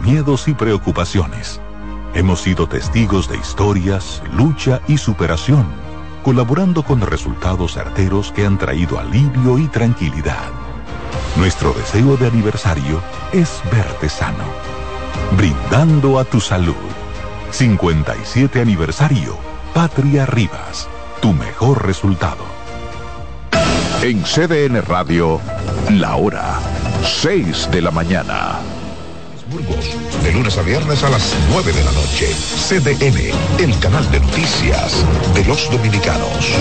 miedos y preocupaciones. Hemos sido testigos de historias, lucha y superación, colaborando con resultados certeros que han traído alivio y tranquilidad. Nuestro deseo de aniversario es verte sano, brindando a tu salud. 57 aniversario, Patria Rivas, tu mejor resultado. En CDN Radio, la hora 6 de la mañana. De lunes a viernes a las 9 de la noche. CDN, el canal de noticias de los dominicanos.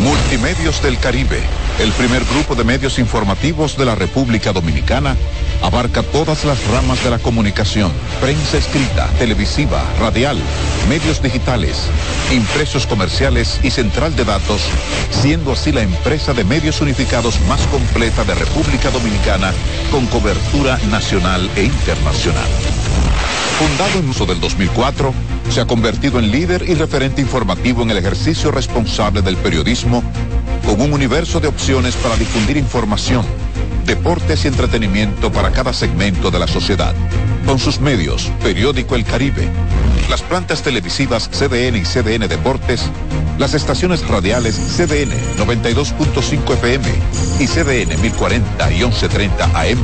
Multimedios del Caribe, el primer grupo de medios informativos de la República Dominicana, abarca todas las ramas de la comunicación, prensa escrita, televisiva, radial, medios digitales, impresos comerciales y central de datos, siendo así la empresa de medios unificados más completa de República Dominicana con cobertura nacional e internacional. Fundado en uso del 2004, se ha convertido en líder y referente informativo en el ejercicio responsable del periodismo, con un universo de opciones para difundir información, deportes y entretenimiento para cada segmento de la sociedad. Con sus medios, Periódico El Caribe, las plantas televisivas CDN y CDN Deportes, las estaciones radiales CDN 92.5 FM y CDN 1040 y 1130 AM,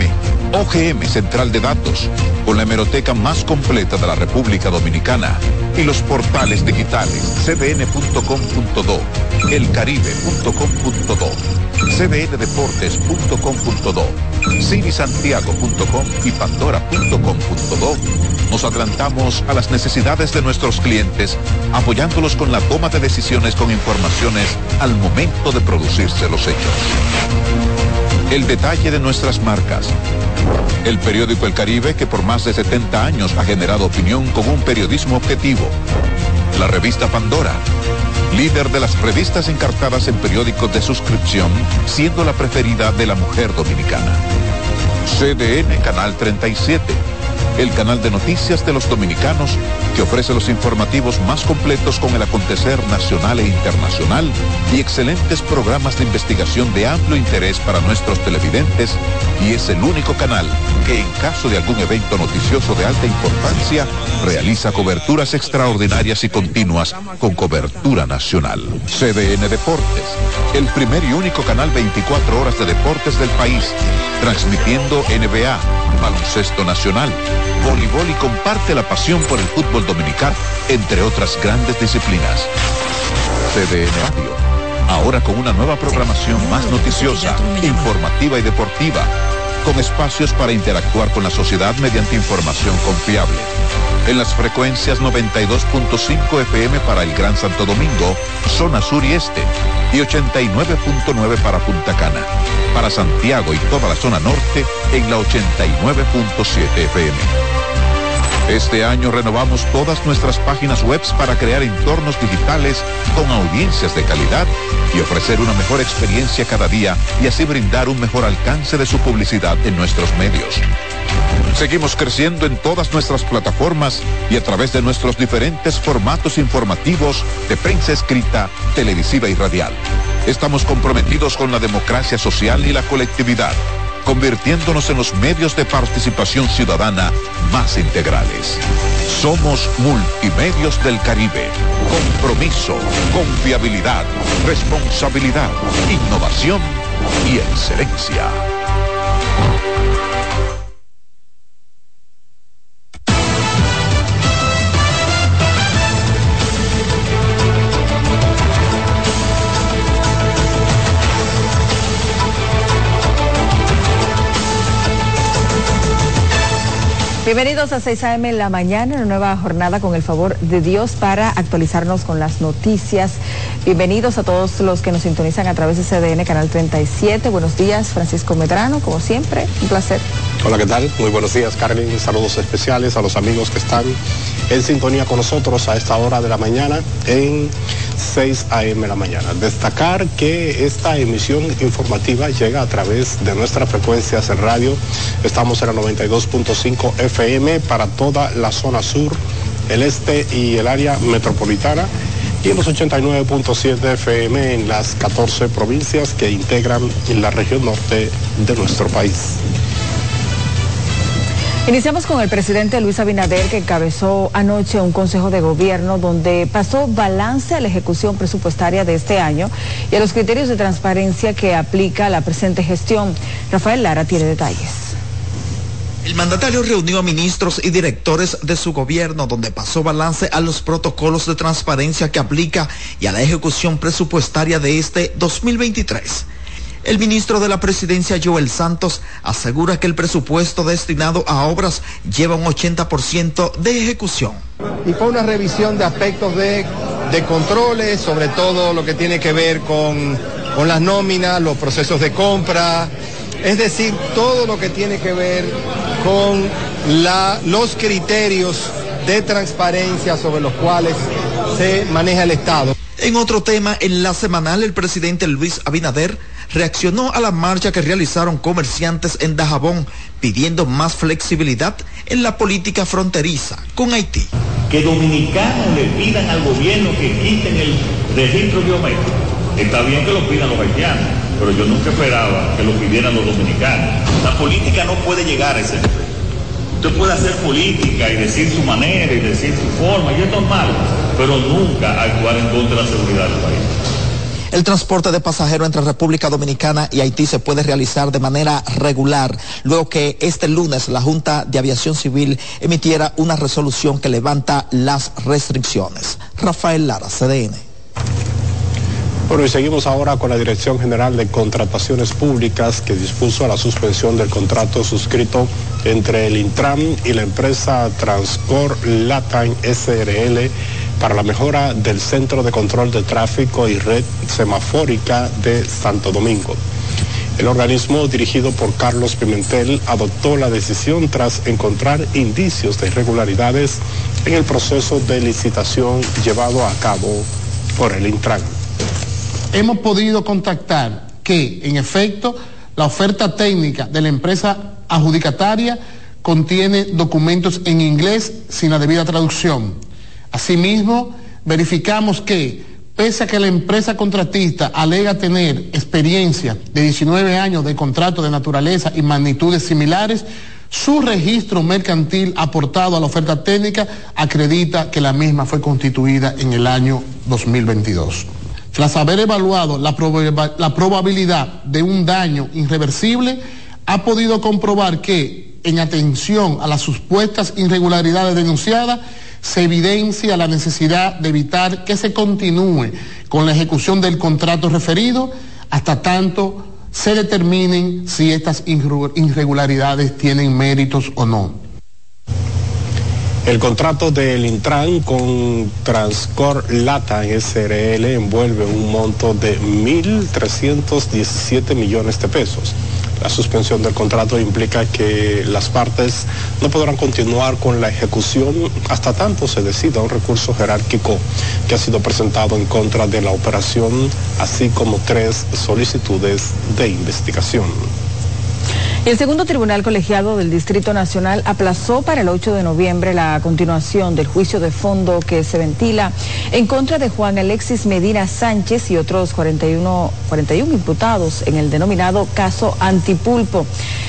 OGM Central de Datos, con la hemeroteca más completa de la República Dominicana y los portales digitales cdn.com.do, elcaribe.com.do, cdndeportes.com.do, cinisantiago.com y pandora.com.do. Nos adelantamos a las necesidades de nuestros clientes, apoyándolos con la toma de decisiones con informaciones al momento de producirse los hechos. El detalle de nuestras marcas. El periódico El Caribe, que por más de 70 años ha generado opinión con un periodismo objetivo. La revista Pandora, líder de las revistas encartadas en periódicos de suscripción, siendo la preferida de la mujer dominicana. CDN Canal 37 el canal de noticias de los dominicanos que ofrece los informativos más completos con el acontecer nacional e internacional y excelentes programas de investigación de amplio interés para nuestros televidentes y es el único canal que en caso de algún evento noticioso de alta importancia realiza coberturas extraordinarias y continuas con cobertura nacional. CDN Deportes, el primer y único canal 24 horas de deportes del país, transmitiendo NBA, baloncesto nacional, voleibol y comparte la pasión por el fútbol dominicano, entre otras grandes disciplinas. CDN Radio, ahora con una nueva programación más noticiosa, informativa y deportiva, con espacios para interactuar con la sociedad mediante información confiable. En las frecuencias 92.5 FM para el Gran Santo Domingo, zona sur y este, y 89.9 para Punta Cana. Para Santiago y toda la zona norte en la 89.7 FM. Este año renovamos todas nuestras páginas web para crear entornos digitales con audiencias de calidad y ofrecer una mejor experiencia cada día y así brindar un mejor alcance de su publicidad en nuestros medios. Seguimos creciendo en todas nuestras plataformas y a través de nuestros diferentes formatos informativos de prensa escrita, televisiva y radial. Estamos comprometidos con la democracia social y la colectividad convirtiéndonos en los medios de participación ciudadana más integrales. Somos Multimedios del Caribe. Compromiso, confiabilidad, responsabilidad, innovación y excelencia. Bienvenidos a 6 AM en la mañana, una nueva jornada con el favor de Dios para actualizarnos con las noticias. Bienvenidos a todos los que nos sintonizan a través de CDN Canal 37. Buenos días, Francisco Medrano, como siempre, un placer. Hola, ¿qué tal? Muy buenos días, Carmen. Saludos especiales a los amigos que están en sintonía con nosotros a esta hora de la mañana en 6 a.m. de la mañana. Destacar que esta emisión informativa llega a través de nuestras frecuencias en radio. Estamos en la 92.5 FM para toda la zona sur, el este y el área metropolitana y en los 89.7 FM en las 14 provincias que integran la región norte de nuestro país. Iniciamos con el presidente Luis Abinader que encabezó anoche un consejo de gobierno donde pasó balance a la ejecución presupuestaria de este año y a los criterios de transparencia que aplica la presente gestión. Rafael Lara tiene detalles. El mandatario reunió a ministros y directores de su gobierno donde pasó balance a los protocolos de transparencia que aplica y a la ejecución presupuestaria de este 2023. El ministro de la Presidencia, Joel Santos, asegura que el presupuesto destinado a obras lleva un 80% de ejecución. Y fue una revisión de aspectos de, controles, sobre todo lo que tiene que ver con, con las nóminas, los procesos de compra, es decir, todo lo que tiene que ver con la, los criterios de transparencia sobre los cuales se maneja el Estado. En otro tema, en la semanal, el presidente Luis Abinader reaccionó a la marcha que realizaron comerciantes en Dajabón pidiendo más flexibilidad en la política fronteriza con Haití. Que dominicanos le pidan al gobierno que quiten el registro biométrico. Está bien que lo pidan los haitianos, pero yo nunca esperaba que lo pidieran los dominicanos. La política no puede llegar a ese nivel. Usted puede hacer política y decir su manera y decir su forma, y es normal, pero nunca actuar en contra de la seguridad del país. El transporte de pasajeros entre República Dominicana y Haití se puede realizar de manera regular, luego que este lunes la Junta de Aviación Civil emitiera una resolución que levanta las restricciones. Rafael Lara, CDN. Bueno, y seguimos ahora con la Dirección General de Contrataciones Públicas que dispuso la suspensión del contrato suscrito entre el Intram y la empresa Transcor Latam SRL para la mejora del Centro de Control de Tráfico y Red Semafórica de Santo Domingo. El organismo dirigido por Carlos Pimentel adoptó la decisión tras encontrar indicios de irregularidades en el proceso de licitación llevado a cabo por el Intran. Hemos podido contactar que, en efecto, la oferta técnica de la empresa adjudicataria contiene documentos en inglés sin la debida traducción Asimismo, verificamos que, pese a que la empresa contratista alega tener experiencia de 19 años de contrato de naturaleza y magnitudes similares, su registro mercantil aportado a la oferta técnica acredita que la misma fue constituida en el año 2022. Tras haber evaluado la, la probabilidad de un daño irreversible, ha podido comprobar que, en atención a las supuestas irregularidades denunciadas, se evidencia la necesidad de evitar que se continúe con la ejecución del contrato referido hasta tanto se determinen si estas irregularidades tienen méritos o no. El contrato del Intran con Transcor Lata SRL envuelve un monto de 1.317 millones de pesos la suspensión del contrato implica que las partes no podrán continuar con la ejecución hasta tanto se decida un recurso jerárquico que ha sido presentado en contra de la operación, así como tres solicitudes de investigación. El segundo tribunal colegiado del Distrito Nacional aplazó para el 8 de noviembre la continuación del juicio de fondo que se ventila en contra de Juan Alexis Medina Sánchez y otros 41, 41 imputados en el denominado caso Antipulpo.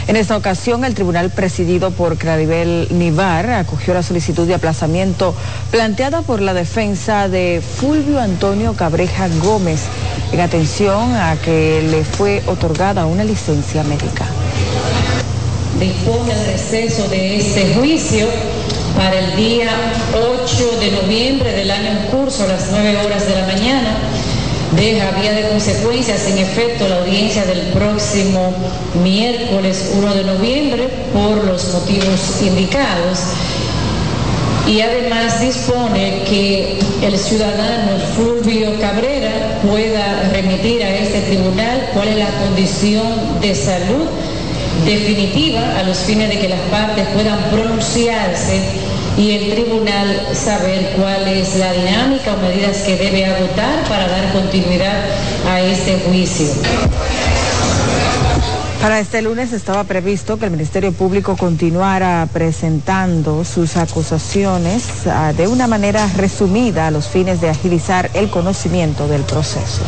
En esta ocasión, el tribunal presidido por Claribel Nivar acogió la solicitud de aplazamiento planteada por la defensa de Fulvio Antonio Cabreja Gómez en atención a que le fue otorgada una licencia médica dispone el receso de este juicio para el día 8 de noviembre del año en curso a las 9 horas de la mañana. Deja vía de consecuencias en efecto la audiencia del próximo miércoles 1 de noviembre por los motivos indicados y además dispone que el ciudadano Fulvio Cabrera pueda remitir a este tribunal cuál es la condición de salud definitiva a los fines de que las partes puedan pronunciarse y el tribunal saber cuál es la dinámica o medidas que debe agotar para dar continuidad a este juicio. Para este lunes estaba previsto que el Ministerio Público continuara presentando sus acusaciones ah, de una manera resumida a los fines de agilizar el conocimiento del proceso.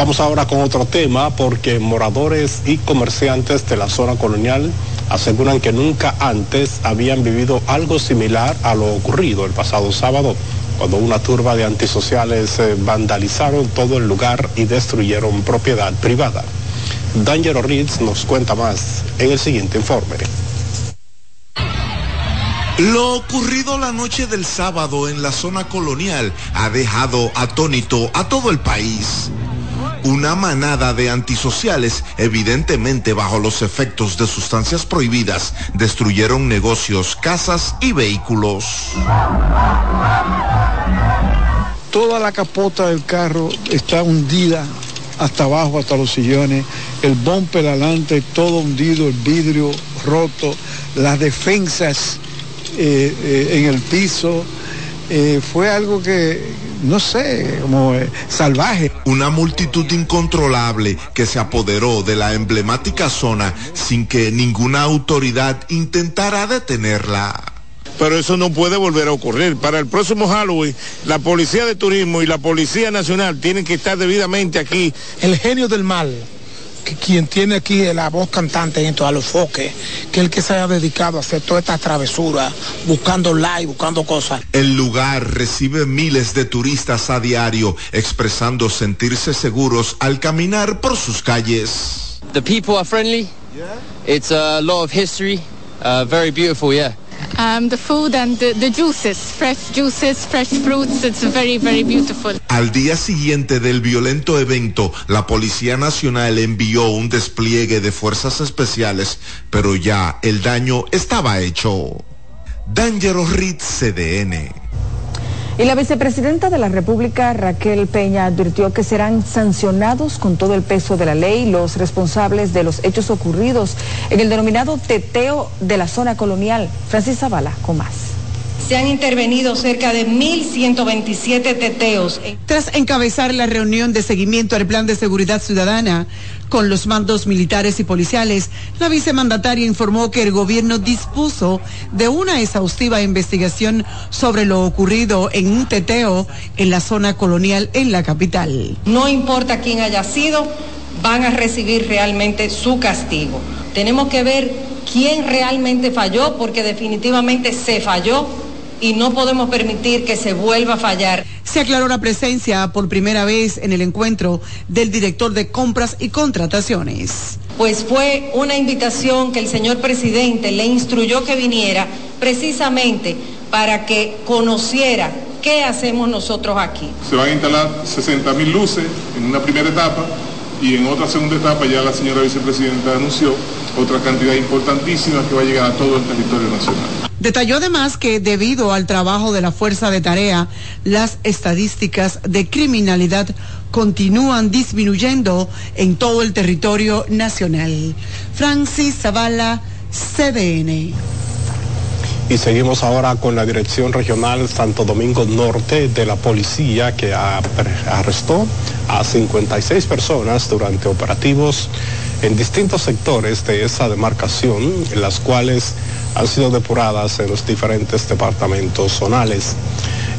Vamos ahora con otro tema porque moradores y comerciantes de la zona colonial aseguran que nunca antes habían vivido algo similar a lo ocurrido el pasado sábado, cuando una turba de antisociales eh, vandalizaron todo el lugar y destruyeron propiedad privada. Danger Ritz nos cuenta más en el siguiente informe. Lo ocurrido la noche del sábado en la zona colonial ha dejado atónito a todo el país. Una manada de antisociales, evidentemente bajo los efectos de sustancias prohibidas, destruyeron negocios, casas y vehículos. Toda la capota del carro está hundida hasta abajo, hasta los sillones, el bumper adelante, todo hundido, el vidrio roto, las defensas eh, eh, en el piso. Eh, fue algo que, no sé, como salvaje. Una multitud incontrolable que se apoderó de la emblemática zona sin que ninguna autoridad intentara detenerla pero eso no puede volver a ocurrir. Para el próximo Halloween, la Policía de Turismo y la Policía Nacional tienen que estar debidamente aquí. El genio del mal que quien tiene aquí la voz cantante en todos los foques, que el que se haya dedicado a hacer toda esta travesura, buscando like, buscando cosas. El lugar recibe miles de turistas a diario, expresando sentirse seguros al caminar por sus calles. The people are friendly. It's a lot of history. Uh, very beautiful, yeah. Um, the food and the, juices, fresh juices, fresh fruits, it's very, very beautiful. Al día siguiente del violento evento, la Policía Nacional envió un despliegue de fuerzas especiales, pero ya el daño estaba hecho. Dangerous Ritz CDN. Y la vicepresidenta de la República, Raquel Peña, advirtió que serán sancionados con todo el peso de la ley los responsables de los hechos ocurridos en el denominado teteo de la zona colonial. Francis Zavala, con más. Se han intervenido cerca de 1.127 teteos. Tras encabezar la reunión de seguimiento al Plan de Seguridad Ciudadana, con los mandos militares y policiales, la vicemandataria informó que el gobierno dispuso de una exhaustiva investigación sobre lo ocurrido en un teteo en la zona colonial en la capital. No importa quién haya sido, van a recibir realmente su castigo. Tenemos que ver quién realmente falló, porque definitivamente se falló y no podemos permitir que se vuelva a fallar. Se aclaró la presencia por primera vez en el encuentro del director de compras y contrataciones. Pues fue una invitación que el señor presidente le instruyó que viniera precisamente para que conociera qué hacemos nosotros aquí. Se van a instalar 60 mil luces en una primera etapa y en otra segunda etapa ya la señora vicepresidenta anunció otra cantidad importantísima que va a llegar a todo el territorio nacional. Detalló además que debido al trabajo de la fuerza de tarea, las estadísticas de criminalidad continúan disminuyendo en todo el territorio nacional. Francis Zavala, CDN. Y seguimos ahora con la Dirección Regional Santo Domingo Norte de la Policía que arrestó a 56 personas durante operativos en distintos sectores de esa demarcación, en las cuales han sido depuradas en los diferentes departamentos zonales.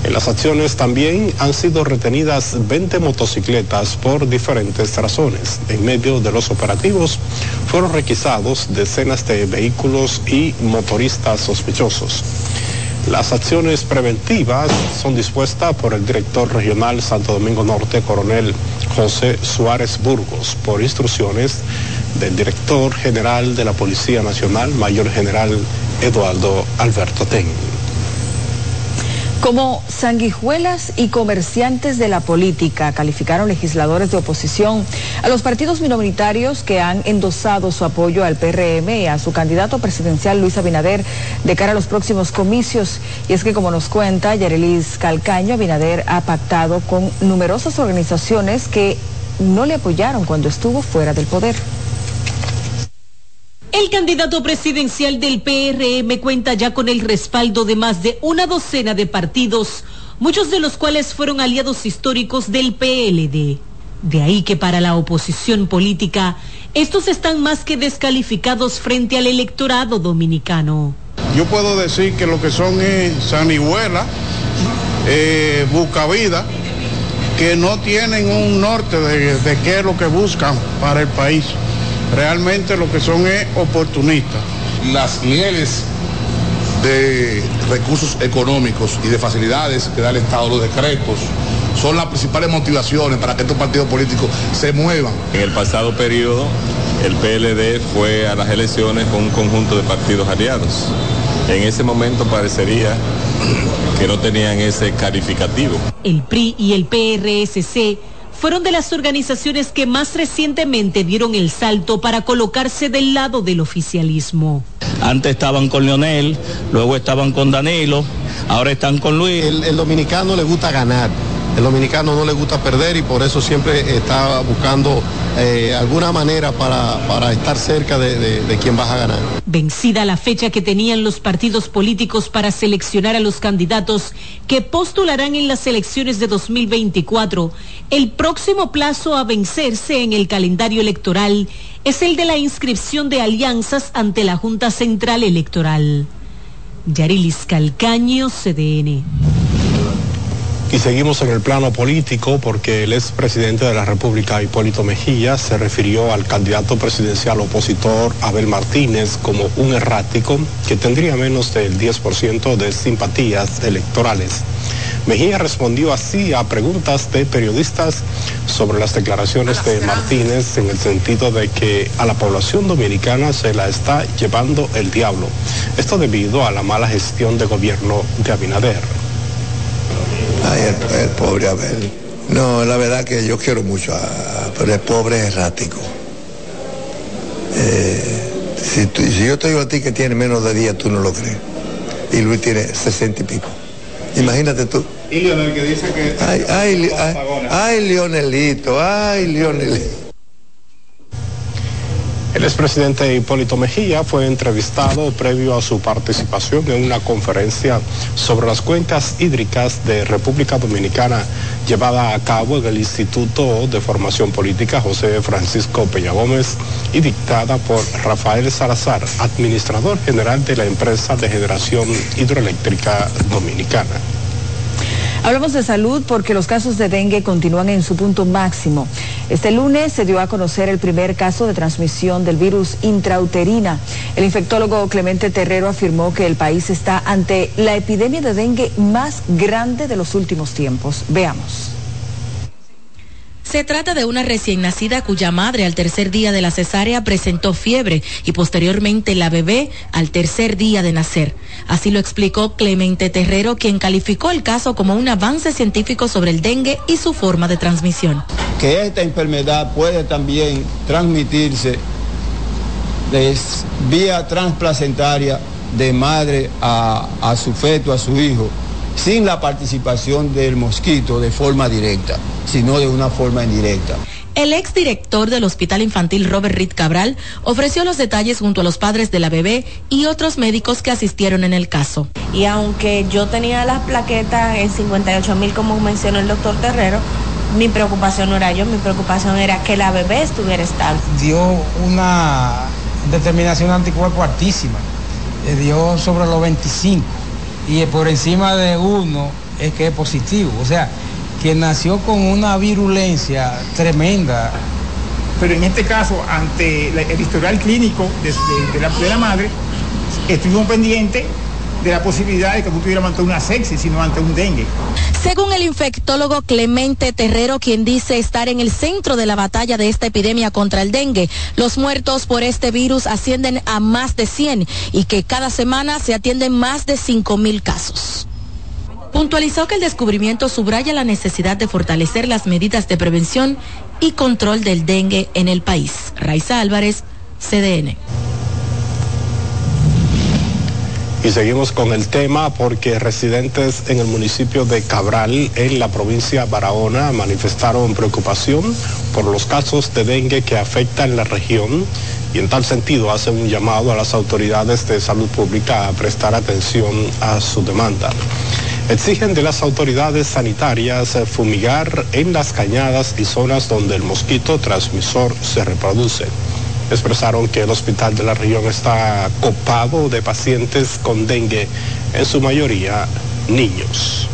En las acciones también han sido retenidas 20 motocicletas por diferentes razones. En medio de los operativos fueron requisados decenas de vehículos y motoristas sospechosos. Las acciones preventivas son dispuestas por el director regional Santo Domingo Norte, coronel José Suárez Burgos, por instrucciones del director general de la Policía Nacional, mayor general Eduardo Alberto Ten. Como sanguijuelas y comerciantes de la política, calificaron legisladores de oposición a los partidos minoritarios que han endosado su apoyo al PRM y a su candidato presidencial Luis Abinader de cara a los próximos comicios. Y es que, como nos cuenta Yerelis Calcaño, Abinader ha pactado con numerosas organizaciones que no le apoyaron cuando estuvo fuera del poder. El candidato presidencial del PRM cuenta ya con el respaldo de más de una docena de partidos, muchos de los cuales fueron aliados históricos del PLD. De ahí que para la oposición política, estos están más que descalificados frente al electorado dominicano. Yo puedo decir que lo que son es Sanihuela, eh, que no tienen un norte de qué es lo que buscan para el país realmente lo que son es oportunistas. las mieles de recursos económicos y de facilidades que da el Estado, los decretos, son las principales motivaciones para que estos partidos políticos se muevan. En el pasado periodo, el PLD fue a las elecciones con un conjunto de partidos aliados. En ese momento parecería que no tenían ese calificativo. El PRI y el PRSC fueron de las organizaciones que más recientemente dieron el salto para colocarse del lado del oficialismo. Antes estaban con Leonel, luego estaban con Danilo, ahora están con Luis. El, el dominicano le gusta ganar. El dominicano no le gusta perder y por eso siempre está buscando eh, alguna manera para, para estar cerca de, de, quien vas a ganar. Vencida la fecha que tenían los partidos políticos para seleccionar a los candidatos que postularán en las elecciones de 2024, el próximo plazo a vencerse en el calendario electoral es el de la inscripción de alianzas ante la Junta Central Electoral. Yarilis Calcaño, CDN. Y seguimos en el plano político porque el expresidente de la República, Hipólito Mejía, se refirió al candidato presidencial opositor Abel Martínez como un errático que tendría menos del 10% de simpatías electorales. Mejía respondió así a preguntas de periodistas sobre las declaraciones de Martínez en el sentido de que a la población dominicana se la está llevando el diablo. Esto debido a la mala gestión de gobierno de Abinader. Ay, el, el, pobre Abel. No, la verdad que yo quiero mucho, a, pero el pobre es errático. Eh, si, tú, si, yo te digo a ti que tiene menos de 10, tú no lo crees. Y Luis tiene 60 y pico. Imagínate tú. Y Leonel que dice que... Ay, ay, ay, ay, Leonelito, ay, Leonelito. El expresidente Hipólito Mejía fue entrevistado previo a su participación en una conferencia sobre las cuencas hídricas de República Dominicana llevada a cabo en el Instituto de Formación Política José Francisco Peña Gómez y dictada por Rafael Salazar, administrador general de la empresa de generación hidroeléctrica dominicana. Hablamos de salud porque los casos de dengue continúan en su punto máximo. Este lunes se dio a conocer el primer caso de transmisión del virus intrauterina. El infectólogo Clemente Terrero afirmó que el país está ante la epidemia de dengue más grande de los últimos tiempos. Veamos. Se trata de una recién nacida cuya madre al tercer día de la cesárea presentó fiebre y posteriormente la bebé al tercer día de nacer. Así lo explicó Clemente Terrero, quien calificó el caso como un avance científico sobre el dengue y su forma de transmisión. Que esta enfermedad puede también transmitirse de vía transplacentaria de madre a, a su feto, a su hijo sin la participación del mosquito de forma directa, sino de una forma indirecta. El exdirector del Hospital Infantil Robert Reed Cabral ofreció los detalles junto a los padres de la bebé y otros médicos que asistieron en el caso. Y aunque yo tenía las plaquetas en 58 mil, como mencionó el doctor Terrero, mi preocupación no era yo, mi preocupación era que la bebé estuviera estable. Dio una determinación de anticuerpo altísima, dio sobre los 25 y por encima de uno es que es positivo. O sea, que nació con una virulencia tremenda. Pero en este caso, ante el historial clínico de, la, de la, madre, estuvimos pendientes de la posibilidad de que no tuviera ante una sepsis, sino ante un dengue. Según el infectólogo Clemente Terrero, quien dice estar en el centro de la batalla de esta epidemia contra el dengue, los muertos por este virus ascienden a más de 100 y que cada semana se atienden más de 5 mil casos. Puntualizó que el descubrimiento subraya la necesidad de fortalecer las medidas de prevención y control del dengue en el país. Raiza Álvarez, CDN. Y seguimos con el tema porque residentes en el municipio de Cabral, en la provincia de Barahona, manifestaron preocupación por los casos de dengue que afectan la región y en tal sentido hacen un llamado a las autoridades de salud pública a prestar atención a su demanda. Exigen de las autoridades sanitarias fumigar en las cañadas y zonas donde el mosquito transmisor se reproduce expresaron que el hospital de la región está copado de pacientes con dengue, en su mayoría niños.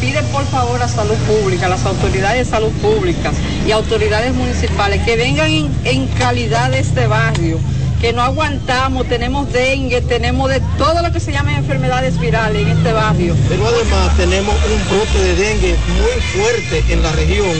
Pide por favor a salud pública, a las autoridades de salud pública y autoridades municipales que vengan en, en calidad de este barrio que no aguantamos, tenemos dengue, tenemos de todo lo que se llama enfermedades virales en este barrio. Pero además tenemos un brote de dengue muy fuerte en la región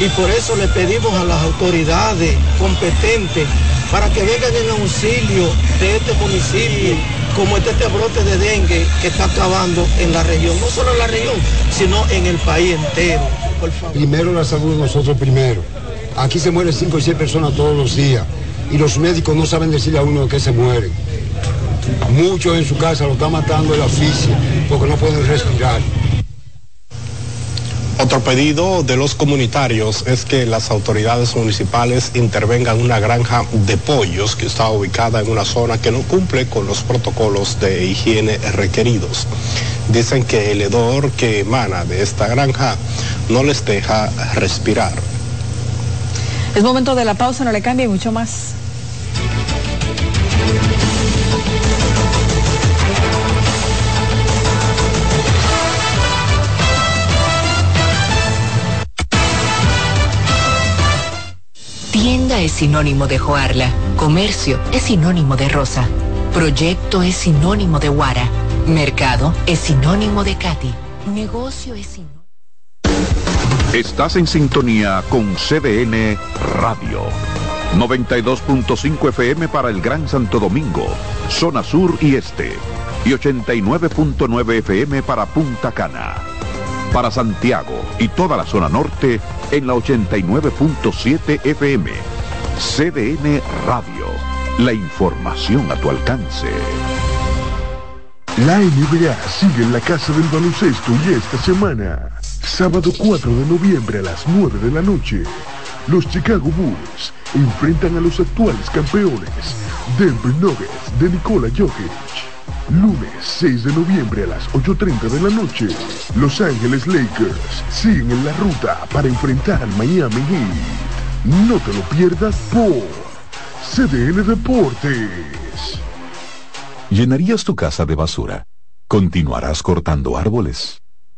y por eso le pedimos a las autoridades competentes para que vengan en auxilio de este municipio, como este, este brote de dengue que está acabando en la región, no solo en la región, sino en el país entero. Por favor. Primero la salud de nosotros primero. Aquí se mueren 5 y 6 personas todos los días y los médicos no saben decirle a uno que se mueren. Muchos en su casa lo están matando el asfixia porque no pueden respirar. Otro pedido de los comunitarios es que las autoridades municipales intervengan en una granja de pollos que está ubicada en una zona que no cumple con los protocolos de higiene requeridos. Dicen que el hedor que emana de esta granja no les deja respirar. Es momento de la pausa, no le cambie mucho más. Tienda es sinónimo de Joarla. Comercio es sinónimo de Rosa. Proyecto es sinónimo de Guara. Mercado es sinónimo de Katy. Negocio es sinónimo. Estás en sintonía con CDN Radio. 92.5 FM para el Gran Santo Domingo, zona sur y este. Y 89.9 FM para Punta Cana. Para Santiago y toda la zona norte en la 89.7 FM. CDN Radio. La información a tu alcance. La NBA sigue en la casa del baloncesto y esta semana, sábado 4 de noviembre a las 9 de la noche, los Chicago Bulls enfrentan a los actuales campeones, Denver Nuggets de Nikola Jokic. Lunes 6 de noviembre a las 8.30 de la noche, Los Ángeles Lakers siguen en la ruta para enfrentar Miami Heat. No te lo pierdas por CDN Deportes. ¿Llenarías tu casa de basura? ¿Continuarás cortando árboles?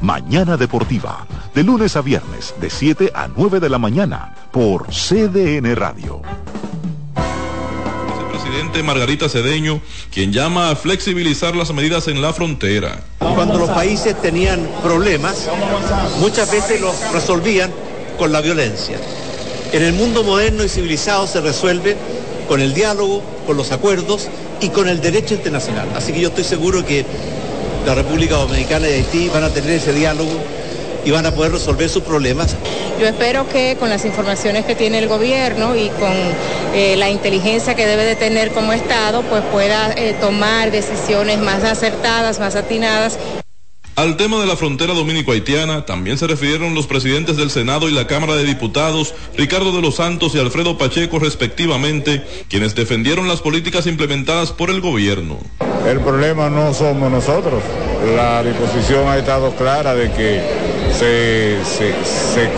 Mañana Deportiva, de lunes a viernes, de 7 a 9 de la mañana, por CDN Radio. Presidente Margarita Cedeño, quien llama a flexibilizar las medidas en la frontera. Cuando los países tenían problemas, muchas veces los resolvían con la violencia. En el mundo moderno y civilizado se resuelve con el diálogo, con los acuerdos y con el derecho internacional. Así que yo estoy seguro que la República Dominicana y Haití van a tener ese diálogo y van a poder resolver sus problemas. Yo espero que con las informaciones que tiene el gobierno y con eh, la inteligencia que debe de tener como Estado, pues pueda eh, tomar decisiones más acertadas, más atinadas. Al tema de la frontera dominico-haitiana también se refirieron los presidentes del Senado y la Cámara de Diputados, Ricardo de los Santos y Alfredo Pacheco respectivamente, quienes defendieron las políticas implementadas por el gobierno. El problema no somos nosotros. La disposición ha estado clara de que se,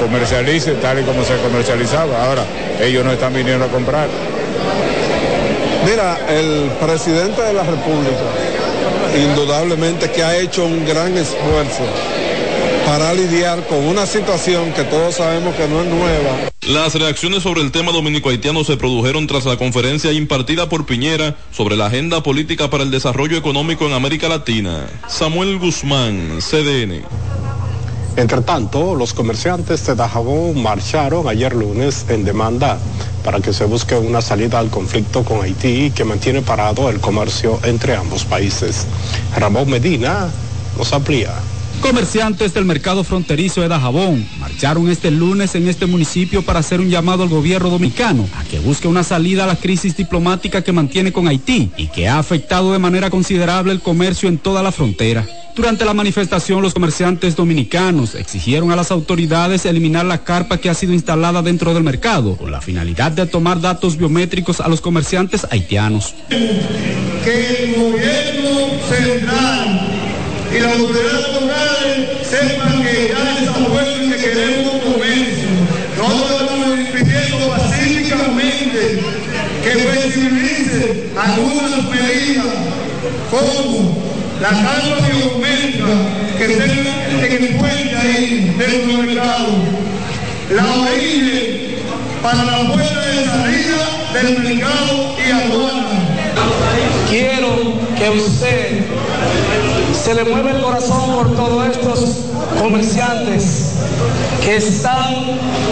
comercialice tal y como se comercializaba. Ahora, ellos no están viniendo a comprar. Mira, el presidente de la República indudablemente que ha hecho un gran esfuerzo para lidiar con una situación que todos sabemos que no es nueva. Las reacciones sobre el tema dominico-haitiano se produjeron tras la conferencia impartida por Piñera sobre la agenda política para el desarrollo económico en América Latina. Samuel Guzmán, CDN. Entre tanto, los comerciantes de Dajabón marcharon ayer lunes en demanda para que se busque una salida al conflicto con Haití que mantiene parado el comercio entre ambos países. Ramón Medina nos amplía. Comerciantes del mercado fronterizo de Dajabón marcharon este lunes en este municipio para hacer un llamado al gobierno dominicano a que busque una salida a la crisis diplomática que mantiene con Haití y que ha afectado de manera considerable el comercio en toda la frontera. Durante la manifestación, los comerciantes dominicanos exigieron a las autoridades eliminar la carpa que ha sido instalada dentro del mercado con la finalidad de tomar datos biométricos a los comerciantes haitianos. Y las autoridades locales sepan que ya estamos y que queremos comercio. Nosotros estamos pidiendo pacíficamente que flexibilice algunas medidas como la carga biométrica que se encuentra ahí dentro del mercado, la orilla para la puerta de salida del mercado y aduana. Quiero que usted se le mueve el corazón por todos estos comerciantes que están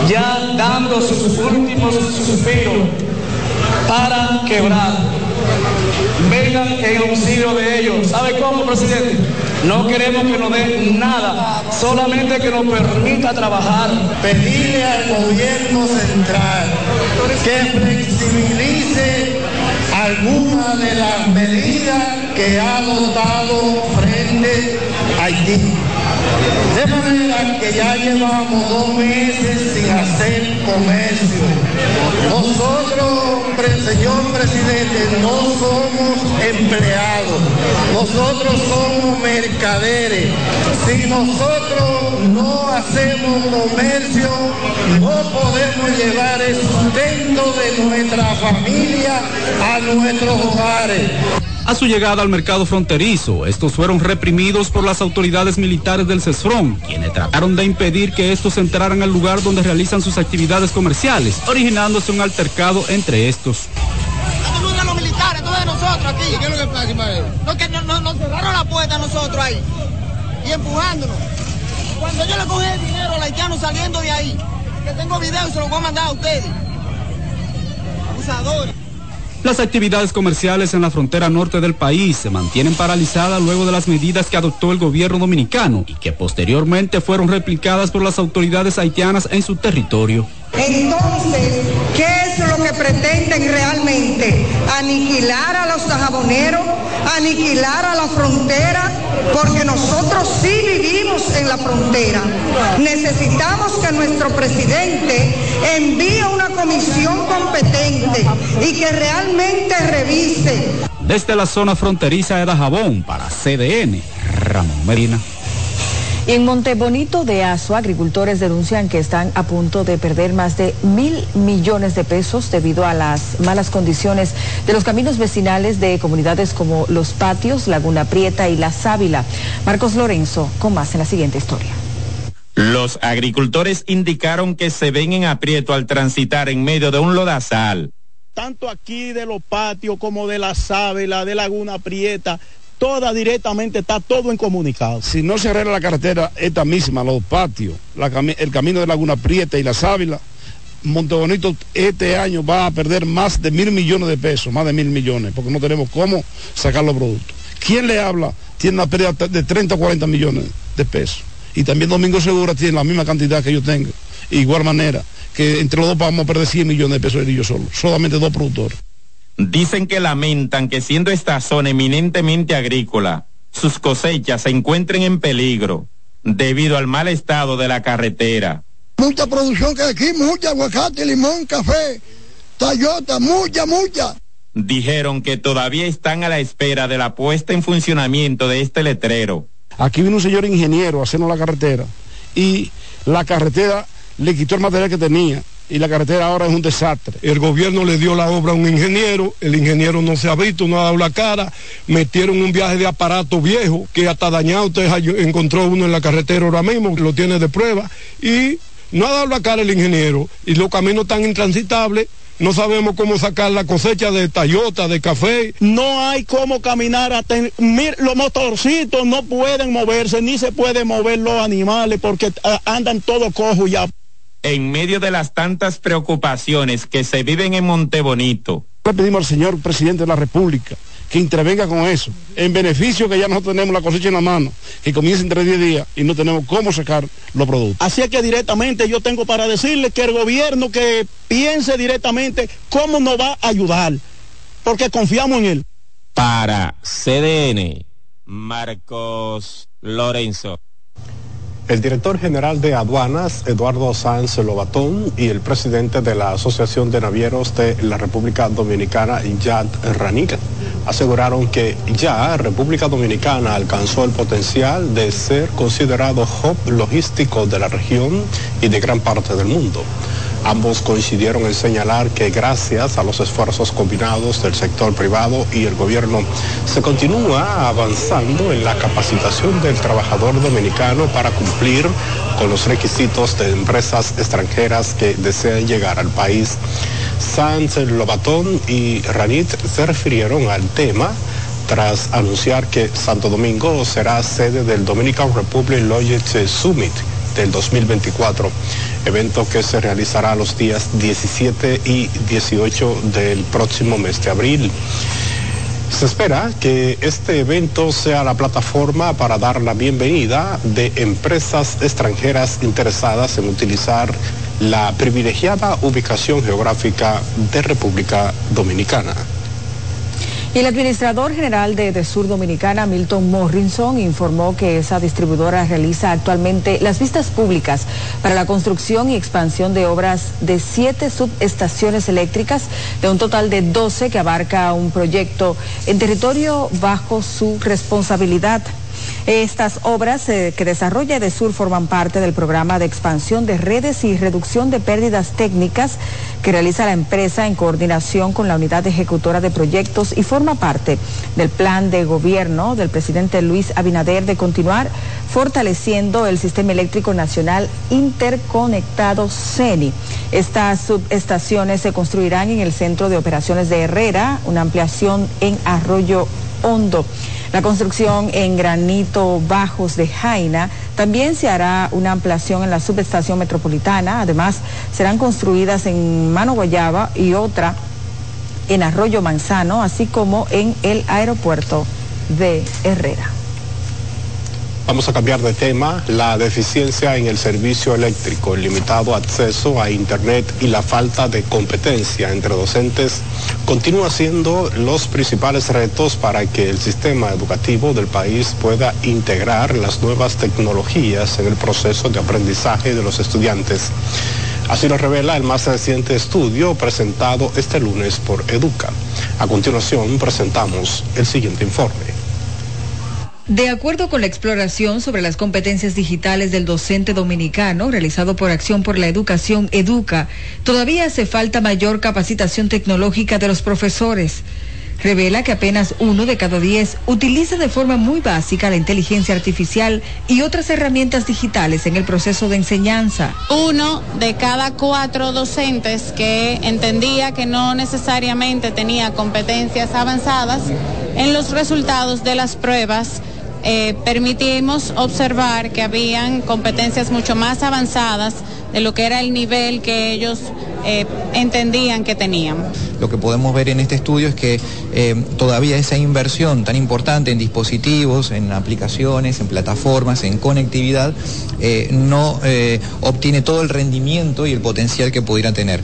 ya dando sus últimos suspiros para quebrar. Vengan en auxilio de ellos. ¿Sabe cómo, presidente? No queremos que nos den nada, solamente que nos permita trabajar. Pedirle al gobierno central que flexibilice algunas de las medidas que ha adoptado frente a Haití. De manera que ya llevamos dos meses sin hacer comercio. Nosotros, señor presidente, no somos empleados. Nosotros somos mercaderes. Si nosotros no hacemos comercio, no podemos llevar el sustento de nuestra familia a nuestros hogares. A su llegada al mercado fronterizo, estos fueron reprimidos por las autoridades militares del CESFRON, quienes trataron de impedir que estos entraran al lugar donde realizan sus actividades comerciales, originándose un altercado entre estos. los militares, todos nosotros aquí. ¿Qué es lo que pasa? No, que nos no, cerraron la puerta a nosotros ahí y empujándonos. Cuando yo le cogí el dinero al haitiano saliendo de ahí, que tengo video y se lo voy a mandar a ustedes. Abusadores. Las actividades comerciales en la frontera norte del país se mantienen paralizadas luego de las medidas que adoptó el gobierno dominicano y que posteriormente fueron replicadas por las autoridades haitianas en su territorio. Entonces, ¿qué es lo que pretenden realmente? Aniquilar a los jaboneros, aniquilar a la frontera, porque nosotros sí vivimos en la frontera. Necesitamos que nuestro presidente envíe una comisión competente y que realmente revise. Desde la zona fronteriza de Dajabón para CDN, Ramón Medina. En Montebonito de Azo, agricultores denuncian que están a punto de perder más de mil millones de pesos debido a las malas condiciones de los caminos vecinales de comunidades como Los Patios, Laguna Prieta y La Sábila. Marcos Lorenzo, con más en la siguiente historia. Los agricultores indicaron que se ven en aprieto al transitar en medio de un lodazal. Tanto aquí de los patios como de la sábila, de Laguna Prieta, toda directamente está todo incomunicado. Si no se arregla la carretera esta misma, los patios, el camino de Laguna Prieta y la Sábila, Montebonito este año va a perder más de mil millones de pesos, más de mil millones, porque no tenemos cómo sacar los productos. ¿Quién le habla? Tiene una pérdida de 30 o 40 millones de pesos. Y también Domingo Segura tiene la misma cantidad que yo tengo. igual manera, que entre los dos vamos a perder 100 millones de pesos él y yo solo, solamente dos productores. Dicen que lamentan que siendo esta zona eminentemente agrícola, sus cosechas se encuentren en peligro debido al mal estado de la carretera. Mucha producción que aquí, mucha aguacate, limón, café, tayota, mucha, mucha. Dijeron que todavía están a la espera de la puesta en funcionamiento de este letrero. Aquí vino un señor ingeniero a hacernos la carretera y la carretera le quitó el material que tenía y la carretera ahora es un desastre. El gobierno le dio la obra a un ingeniero, el ingeniero no se ha visto, no ha dado la cara, metieron un viaje de aparato viejo que hasta dañado, usted encontró uno en la carretera ahora mismo, lo tiene de prueba, y no ha dado la cara el ingeniero, y los caminos tan intransitables no sabemos cómo sacar la cosecha de Tayota, de café. No hay cómo caminar. Hasta, los motorcitos no pueden moverse, ni se pueden mover los animales porque ah, andan todos cojos ya. En medio de las tantas preocupaciones que se viven en Montebonito. Le pedimos al señor presidente de la República que intervenga con eso, en beneficio que ya no tenemos la cosecha en la mano, que comience entre 10 días y no tenemos cómo sacar los productos. Así es que directamente yo tengo para decirle que el gobierno que piense directamente cómo nos va a ayudar, porque confiamos en él. Para CDN, Marcos Lorenzo. El director general de aduanas, Eduardo Sáenz Lobatón, y el presidente de la Asociación de Navieros de la República Dominicana, Yad Ranik, aseguraron que ya República Dominicana alcanzó el potencial de ser considerado hub logístico de la región y de gran parte del mundo. Ambos coincidieron en señalar que gracias a los esfuerzos combinados del sector privado y el gobierno se continúa avanzando en la capacitación del trabajador dominicano para cumplir con los requisitos de empresas extranjeras que desean llegar al país. Sanz Lobatón y Ranit se refirieron al tema tras anunciar que Santo Domingo será sede del Dominican Republic Logistics Summit del 2024, evento que se realizará los días 17 y 18 del próximo mes de abril. Se espera que este evento sea la plataforma para dar la bienvenida de empresas extranjeras interesadas en utilizar la privilegiada ubicación geográfica de República Dominicana. Y el administrador general de, Sur Dominicana, Milton Morrison, informó que esa distribuidora realiza actualmente las vistas públicas para la construcción y expansión de obras de siete subestaciones eléctricas, de un total de 12 que abarca un proyecto en territorio bajo su responsabilidad. Estas obras eh, que desarrolla Sur forman parte del programa de expansión de redes y reducción de pérdidas técnicas que realiza la empresa en coordinación con la unidad ejecutora de proyectos y forma parte del plan de gobierno del presidente Luis Abinader de continuar fortaleciendo el sistema eléctrico nacional interconectado CENI. Estas subestaciones se construirán en el centro de operaciones de Herrera, una ampliación en Arroyo Hondo. La construcción en granito bajos de Jaina también se hará una ampliación en la subestación metropolitana. Además, serán construidas en Mano Guayaba y otra en Arroyo Manzano, así como en el aeropuerto de Herrera. Vamos a cambiar de tema. La deficiencia en el servicio eléctrico, el limitado acceso a Internet y la falta de competencia entre docentes continúa siendo los principales retos para que el sistema educativo del país pueda integrar las nuevas tecnologías en el proceso de aprendizaje de los estudiantes. Así lo revela el más reciente estudio presentado este lunes por Educa. A continuación presentamos el siguiente informe. De acuerdo con la exploración sobre las competencias digitales del docente dominicano realizado por Acción por la Educación Educa, todavía hace falta mayor capacitación tecnológica de los profesores. Revela que apenas uno de cada diez utiliza de forma muy básica la inteligencia artificial y otras herramientas digitales en el proceso de enseñanza. Uno de cada cuatro docentes que entendía que no necesariamente tenía competencias avanzadas en los resultados de las pruebas eh, permitimos observar que habían competencias mucho más avanzadas de lo que era el nivel que ellos eh, entendían que tenían. Lo que podemos ver en este estudio es que eh, todavía esa inversión tan importante en dispositivos, en aplicaciones, en plataformas, en conectividad, no obtiene todo el rendimiento y el potencial que pudiera tener.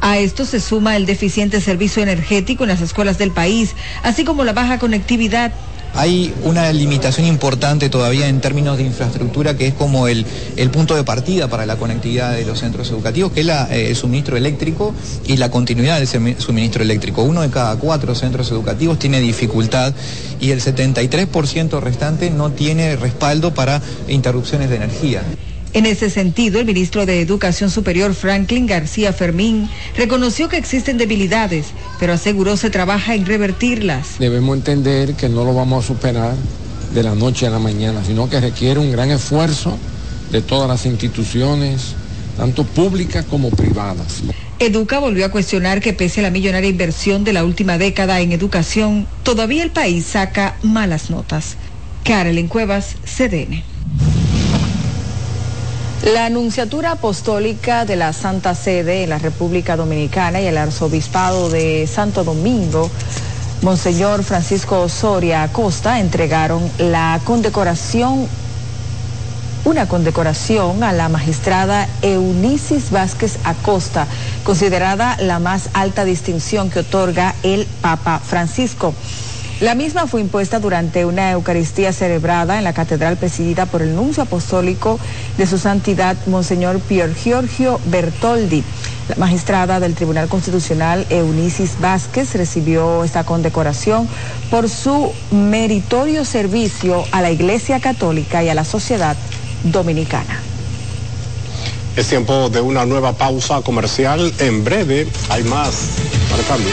A esto se suma el deficiente servicio energético en las escuelas del país, así como la baja conectividad hay una limitación importante todavía en términos de infraestructura que es como el, punto de partida para la conectividad de los centros educativos, que es eh, el suministro eléctrico y la continuidad del suministro eléctrico. Uno de cada cuatro centros educativos tiene dificultad y el 73% restante no tiene respaldo para interrupciones de energía. En ese sentido, el ministro de Educación Superior Franklin García Fermín reconoció que existen debilidades, pero aseguró se trabaja en revertirlas. Debemos entender que no lo vamos a superar de la noche a la mañana, sino que requiere un gran esfuerzo de todas las instituciones, tanto públicas como privadas. Educa volvió a cuestionar que pese a la millonaria inversión de la última década en educación, todavía el país saca malas notas. Carolyn Cuevas, CDN. La Anunciatura Apostólica de la Santa Sede en la República Dominicana y el Arzobispado de Santo Domingo, Monseñor Francisco Osoria Acosta, entregaron la condecoración, una condecoración a la magistrada Eunicis Vázquez Acosta, considerada la más alta distinción que otorga el Papa Francisco. La misma fue impuesta durante una Eucaristía celebrada en la catedral presidida por el nuncio apostólico de su santidad, Monseñor Pier Giorgio Bertoldi. La magistrada del Tribunal Constitucional, Eunicis Vázquez, recibió esta condecoración por su meritorio servicio a la Iglesia Católica y a la sociedad dominicana. Es tiempo de una nueva pausa comercial. En breve hay más. Para cambio.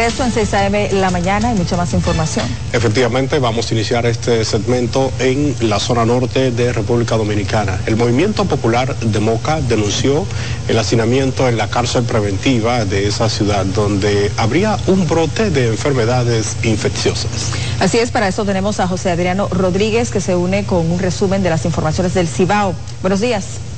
regreso en 6 a.m. la mañana y mucha más información. Efectivamente, vamos a iniciar este segmento en la zona norte de República Dominicana. El Movimiento Popular de Moca denunció el hacinamiento en la cárcel preventiva de esa ciudad, donde habría un brote de enfermedades infecciosas. Así es, para eso tenemos a José Adriano Rodríguez, que se une con un resumen de las informaciones del Cibao. Buenos días.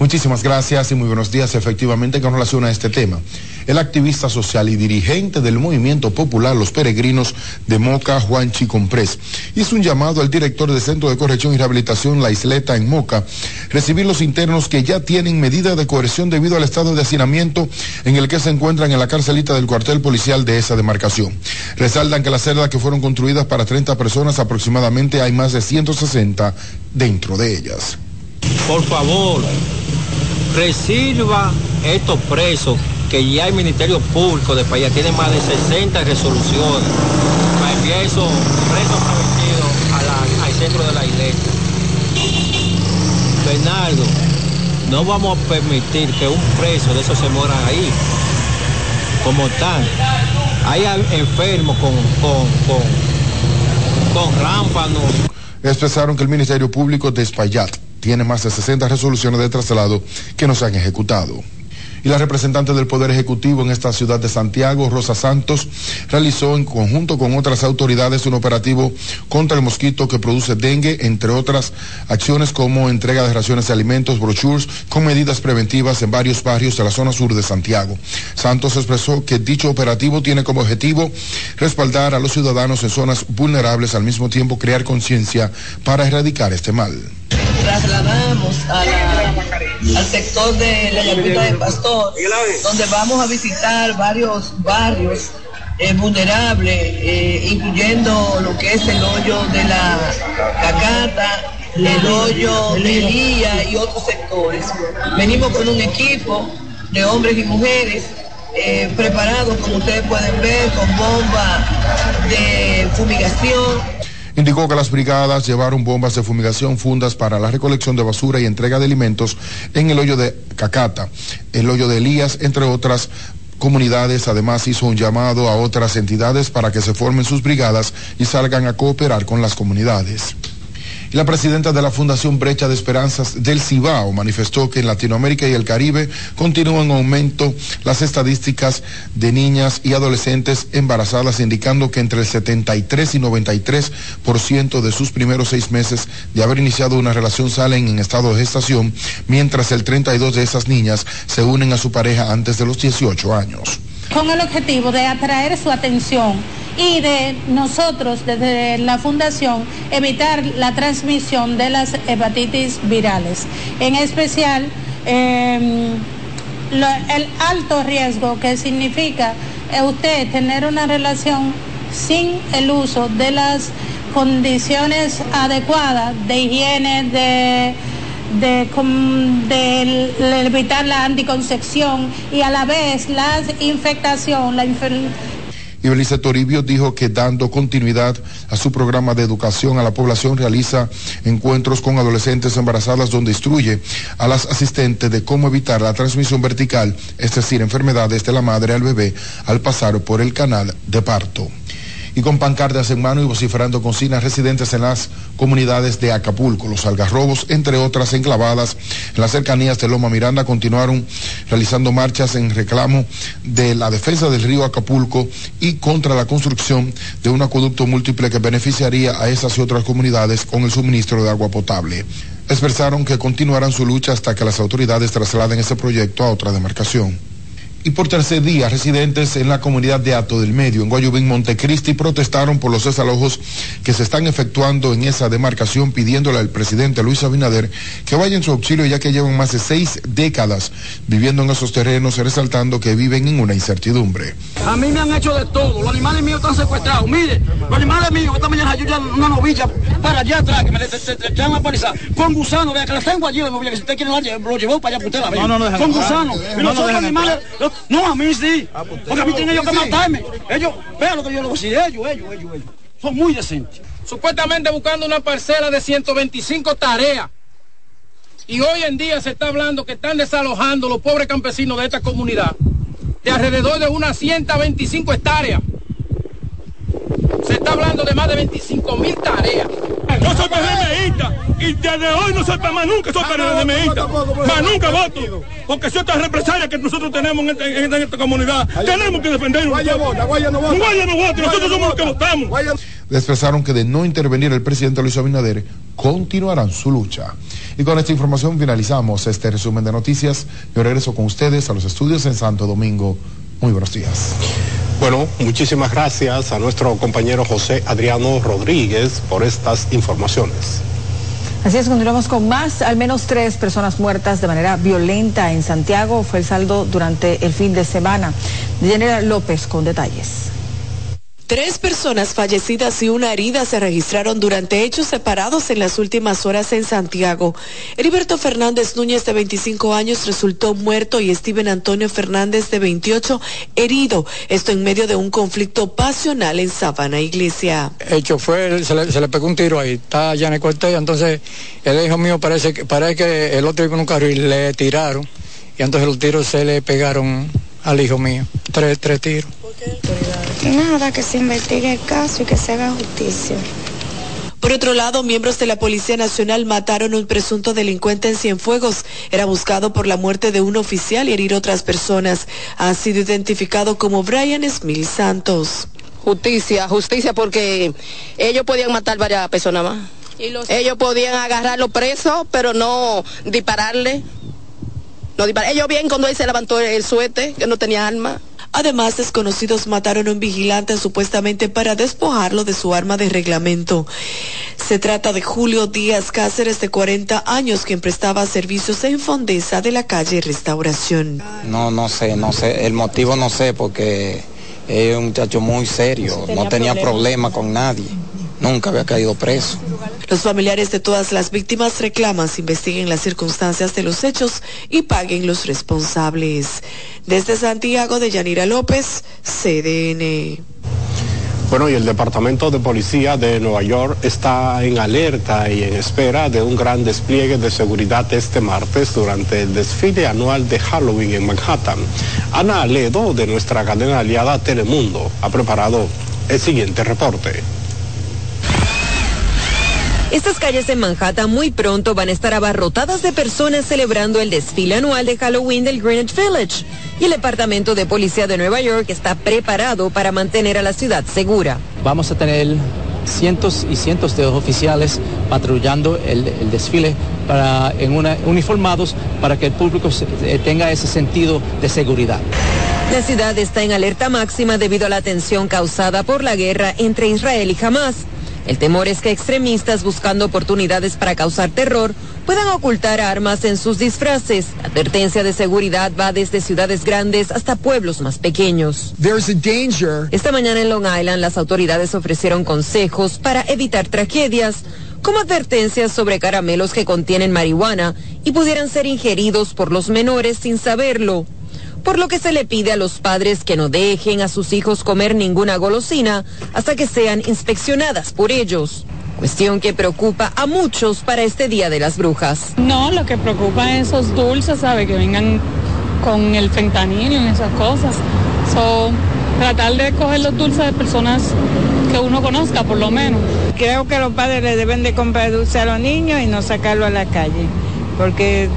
Muchísimas gracias y muy buenos días. Efectivamente, con relación a este tema, el activista social y dirigente del movimiento popular Los Peregrinos de Moca, Juan Chicomprés, hizo un llamado al director del Centro de Corrección y Rehabilitación La Isleta en Moca, recibir los internos que ya tienen medida de coerción debido al estado de hacinamiento en el que se encuentran en la carcelita del cuartel policial de esa demarcación. Resaltan que las celdas que fueron construidas para 30 personas aproximadamente hay más de 160 dentro de ellas. Por favor, reserva estos presos que ya el Ministerio Público de País tiene más de 60 resoluciones para enviar esos presos la, al centro de la iglesia. Bernardo, no vamos a permitir que un preso de esos se muera ahí, como están. Hay enfermos con, con, con, con rámpanos. Expresaron que el Ministerio Público de Espaillat tiene más de 60 resoluciones de traslado que no se han ejecutado y la representante del Poder Ejecutivo en esta ciudad de Santiago, Rosa Santos, realizó en conjunto con otras autoridades un operativo contra el mosquito que produce dengue, entre otras acciones como entrega de raciones de alimentos, brochures, con medidas preventivas en varios barrios de la zona sur de Santiago. Santos expresó que dicho operativo tiene como objetivo respaldar a los ciudadanos en zonas vulnerables, al mismo tiempo crear conciencia para erradicar este mal al sector de la Llaguita de Pastor, donde vamos a visitar varios barrios eh, vulnerables, eh, incluyendo lo que es el hoyo de la Cacata, el hoyo de Lía y otros sectores. Venimos con un equipo de hombres y mujeres eh, preparados, como ustedes pueden ver, con bomba de fumigación, Indicó que las brigadas llevaron bombas de fumigación, fundas para la recolección de basura y entrega de alimentos en el hoyo de Cacata, el hoyo de Elías, entre otras comunidades. Además hizo un llamado a otras entidades para que se formen sus brigadas y salgan a cooperar con las comunidades. La presidenta de la Fundación Brecha de Esperanzas del Cibao manifestó que en Latinoamérica y el Caribe continúan en aumento las estadísticas de niñas y adolescentes embarazadas, indicando que entre el 73 y 93% de sus primeros seis meses de haber iniciado una relación salen en estado de gestación, mientras el 32 de esas niñas se unen a su pareja antes de los 18 años. Con el objetivo de atraer su atención y de nosotros desde la fundación evitar la transmisión de las hepatitis virales. En especial, lo- el alto riesgo que significa eh, usted tener una relación sin el uso de las condiciones adecuadas de higiene, de de, evitar la anticoncepción y a la vez la infectación, la infer- Y Belice Toribio dijo que dando continuidad a su programa de educación a la población realiza encuentros con adolescentes embarazadas donde instruye a las asistentes de cómo evitar la transmisión vertical, es decir, enfermedades de la madre al bebé al pasar por el canal de parto. Y con pancartas en mano y vociferando consignas residentes en las comunidades de Acapulco, los algarrobos, entre otras enclavadas en las cercanías de Loma Miranda, continuaron realizando marchas en reclamo de la defensa del río Acapulco y contra la construcción de un acueducto múltiple que beneficiaría a esas y otras comunidades con el suministro de agua potable. Expresaron que continuarán su lucha hasta que las autoridades trasladen ese proyecto a otra demarcación. Y por tercer día, residentes en la comunidad de Ato del Medio, en Guayubín, Montecristi, protestaron por los desalojos que se están efectuando en esa demarcación, pidiéndole al presidente Luis Abinader que vaya en su auxilio, ya que llevan más de seis décadas viviendo en esos terrenos, resaltando que viven en una incertidumbre. A mí me han hecho de todo. Los animales míos están secuestrados. Mire, los animales míos, esta mañana yo ya una novilla para allá atrás, que me van a palizar. Con gusano, vea que las tengo allí, la novilla, que si usted quiere la lo llevó para allá, usted la vea. No, no, no dejan Con gusano. No, Y no los otros animales, no, a mí sí. Porque a mí tienen ellos que Sí. matarme. Ellos, vean lo que yo les voy a decir, ellos, ellos, ellos, ellos. Son muy decentes. supuestamente buscando una parcela de 125 tareas. Y hoy en día se está hablando que están desalojando los pobres campesinos de esta comunidad de alrededor de unas 125 hectáreas. Se está hablando de más de 25 mil tareas. Yo soy PRMista y desde hoy no soy más nunca soy PRMista. Más nunca voto. Porque si esta represalia que nosotros tenemos en, en esta comunidad, tenemos que defendernos. Guaya vota, Guaya no vota. Guaya no vota, nosotros somos los que votamos. expresaron que de no intervenir el presidente Luis Abinader, continuarán su lucha. Y con esta información finalizamos este resumen de noticias. Yo regreso con ustedes a los estudios en Santo Domingo. Muy buenos días. Bueno, muchísimas gracias a nuestro compañero José Adriano Rodríguez por estas informaciones. Así es, continuamos con más. Al menos tres personas muertas de manera violenta en Santiago fue el saldo durante el fin de semana. General López con detalles. Tres personas fallecidas y una herida se registraron durante hechos separados en las últimas horas en Santiago. Heriberto Fernández Núñez, de 25 años, resultó muerto y Steven Antonio Fernández, de 28, herido. Esto en medio de un conflicto pasional en Sabana Iglesia. el chofer se le, se le pegó un tiro ahí, está allá en el cuartel, entonces el hijo mío parece que, parece que el otro iba en un carro y le tiraron, y entonces los tiros se le pegaron al hijo mío, tres, tres tiros. Nada, que se investigue el caso y que se haga justicia. Por otro lado, miembros de la Policía Nacional mataron a un presunto delincuente en Cienfuegos. Era buscado por la muerte de un oficial y herir otras personas. Ha sido identificado como Brian Smith Santos. Justicia, justicia porque ellos podían matar varias personas más. Ellos podían agarrarlo preso, pero no dispararle. No disparar. Ellos bien cuando él se levantó el suete, que no tenía arma. Además, desconocidos mataron a un vigilante supuestamente para despojarlo de su arma de reglamento. Se trata de Julio Díaz Cáceres, de 40 años, quien prestaba servicios en Fondesa de la calle Restauración. No, no sé, no sé. El motivo no sé porque es un muchacho muy serio, no tenía problema con nadie. Nunca había caído preso. Los familiares de todas las víctimas reclaman se investiguen las circunstancias de los hechos y paguen los responsables. Desde Santiago de Yanira López, CDN. Bueno, y el Departamento de Policía de Nueva York está en alerta y en espera de un gran despliegue de seguridad este martes durante el desfile anual de Halloween en Manhattan. Ana Aledo, de nuestra cadena aliada Telemundo, ha preparado el siguiente reporte. Estas calles en Manhattan muy pronto van a estar abarrotadas de personas celebrando el desfile anual de Halloween del Greenwich Village. Y el Departamento de Policía de Nueva York está preparado para mantener a la ciudad segura. Vamos a tener cientos y cientos de oficiales patrullando el, el desfile para, en una, uniformados para que el público se- eh, tenga ese sentido de seguridad. La ciudad está en alerta máxima debido a la tensión causada por la guerra entre Israel y Hamas. El temor es que extremistas buscando oportunidades para causar terror puedan ocultar armas en sus disfraces. La advertencia de seguridad va desde ciudades grandes hasta pueblos más pequeños. Esta mañana en Long Island las autoridades ofrecieron consejos para evitar tragedias, como advertencias sobre caramelos que contienen marihuana y pudieran ser ingeridos por los menores sin saberlo por lo que se le pide a los padres que no dejen a sus hijos comer ninguna golosina hasta que sean inspeccionadas por ellos. Cuestión que preocupa a muchos para este Día de las Brujas. No, lo que preocupa es esos dulces, ¿sabe? Que vengan con el fentanilo y esas cosas. So, tratar de coger los dulces de personas que uno conozca, por lo menos. Creo que los padres le deben de comprar dulce a los niños y no sacarlo a la calle, porque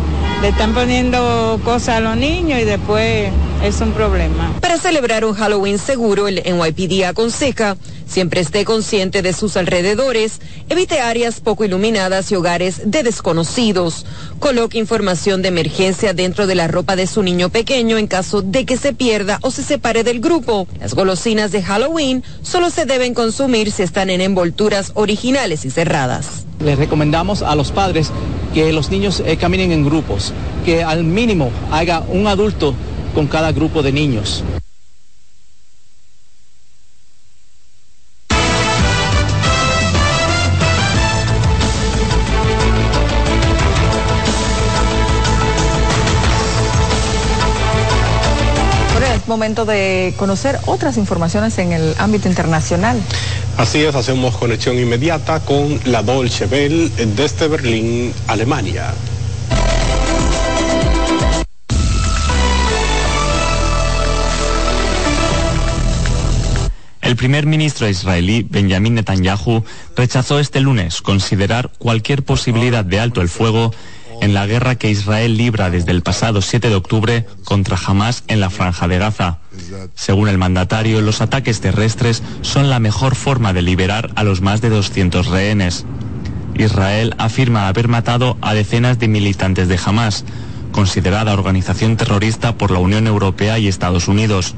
le están poniendo cosas a los niños y después es un problema. Para celebrar un Halloween seguro, el NYPD aconseja siempre esté consciente de sus alrededores, evite áreas poco iluminadas y hogares de desconocidos, coloque información de emergencia dentro de la ropa de su niño pequeño en caso de que se pierda o se separe del grupo. Las golosinas de Halloween solo se deben consumir si están en envolturas originales y cerradas. Les recomendamos a los padres que los niños eh, caminen en grupos, que al mínimo haga un adulto con cada grupo de niños. Momento de conocer otras informaciones en el ámbito internacional. Así es, hacemos conexión inmediata con la Dolce Bell desde Berlín, Alemania. El primer ministro israelí Benjamin Netanyahu rechazó este lunes considerar cualquier posibilidad de alto el fuego en la guerra que Israel libra desde el pasado 7 de octubre contra Hamas en la franja de Gaza. Según el mandatario, los ataques terrestres son la mejor forma de liberar a los más de 200 rehenes. Israel afirma haber matado a decenas de militantes de Hamas, considerada organización terrorista por la Unión Europea y Estados Unidos.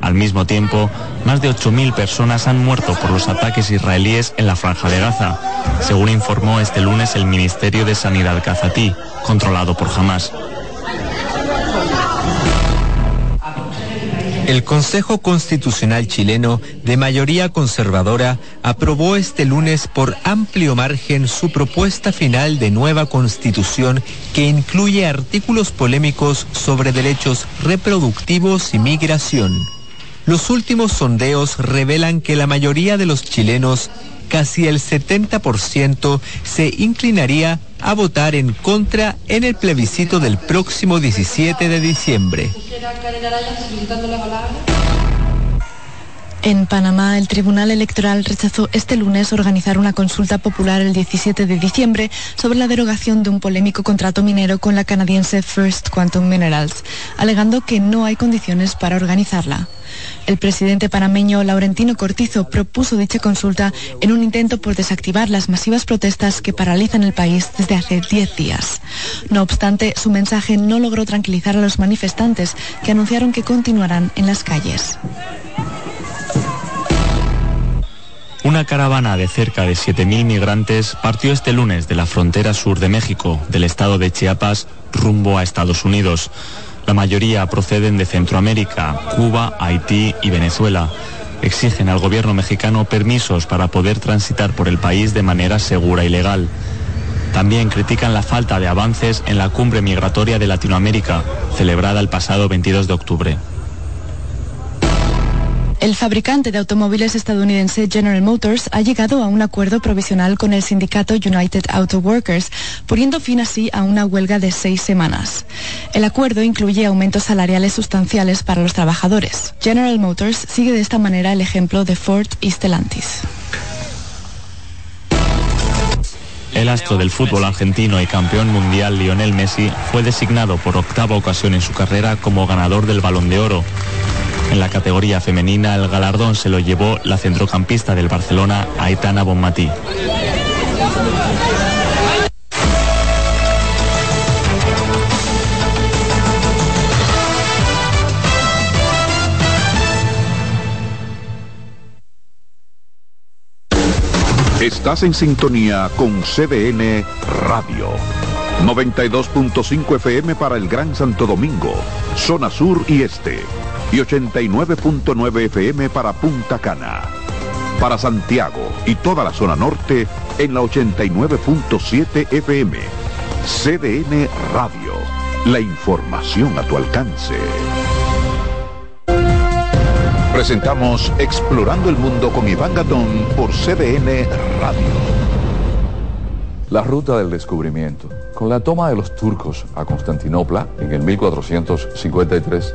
Al mismo tiempo, más de 8.000 personas han muerto por los ataques israelíes en la franja de Gaza, según informó este lunes el Ministerio de Sanidad Gazatí, controlado por Hamas. El Consejo Constitucional chileno, de mayoría conservadora, aprobó este lunes por amplio margen su propuesta final de nueva constitución que incluye artículos polémicos sobre derechos reproductivos y migración. Los últimos sondeos revelan que la mayoría de los chilenos, casi el 70%, se inclinaría a votar en contra en el plebiscito del próximo 17 de diciembre. En Panamá, el Tribunal Electoral rechazó este lunes organizar una consulta popular el 17 de diciembre sobre la derogación de un polémico contrato minero con la canadiense First Quantum Minerals, alegando que no hay condiciones para organizarla. El presidente panameño Laurentino Cortizo propuso dicha consulta en un intento por desactivar las masivas protestas que paralizan el país desde hace 10 días. No obstante, su mensaje no logró tranquilizar a los manifestantes que anunciaron que continuarán en las calles. Una caravana de cerca de 7.000 migrantes partió este lunes de la frontera sur de México, del estado de Chiapas, rumbo a Estados Unidos. La mayoría proceden de Centroamérica, Cuba, Haití y Venezuela. Exigen al gobierno mexicano permisos para poder transitar por el país de manera segura y legal. También critican la falta de avances en la cumbre migratoria de Latinoamérica, celebrada el pasado 22 de octubre. El fabricante de automóviles estadounidense General Motors ha llegado a un acuerdo provisional con el sindicato United Auto Workers, poniendo fin así a una huelga de seis semanas. El acuerdo incluye aumentos salariales sustanciales para los trabajadores. General Motors sigue de esta manera el ejemplo de Ford y Stellantis. El astro del fútbol argentino y campeón mundial Lionel Messi fue designado por octava ocasión en su carrera como ganador del Balón de Oro. En la categoría femenina, el galardón se lo llevó la centrocampista del Barcelona, Aitana Bonmatí. Estás en sintonía con CDN Radio. 92.5 FM para el Gran Santo Domingo, zona sur y este y 89.9 FM para Punta Cana. Para Santiago y toda la zona norte en la 89.7 FM. CDN Radio. La información a tu alcance. Presentamos Explorando el Mundo con Iván Gatón por CDN Radio. La ruta del descubrimiento. Con la toma de los turcos a Constantinopla en el 1453,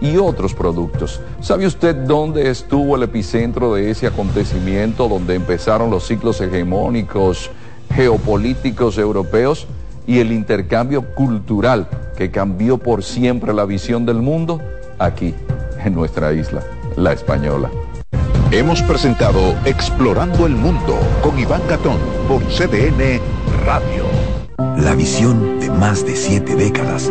y otros productos. ¿Sabe usted dónde estuvo el epicentro de ese acontecimiento, donde empezaron los ciclos hegemónicos geopolíticos europeos y el intercambio cultural que cambió por siempre la visión del mundo? Aquí, en nuestra isla, la española. Hemos presentado Explorando el Mundo con Iván Gatón por CDN Radio. La visión de más de siete décadas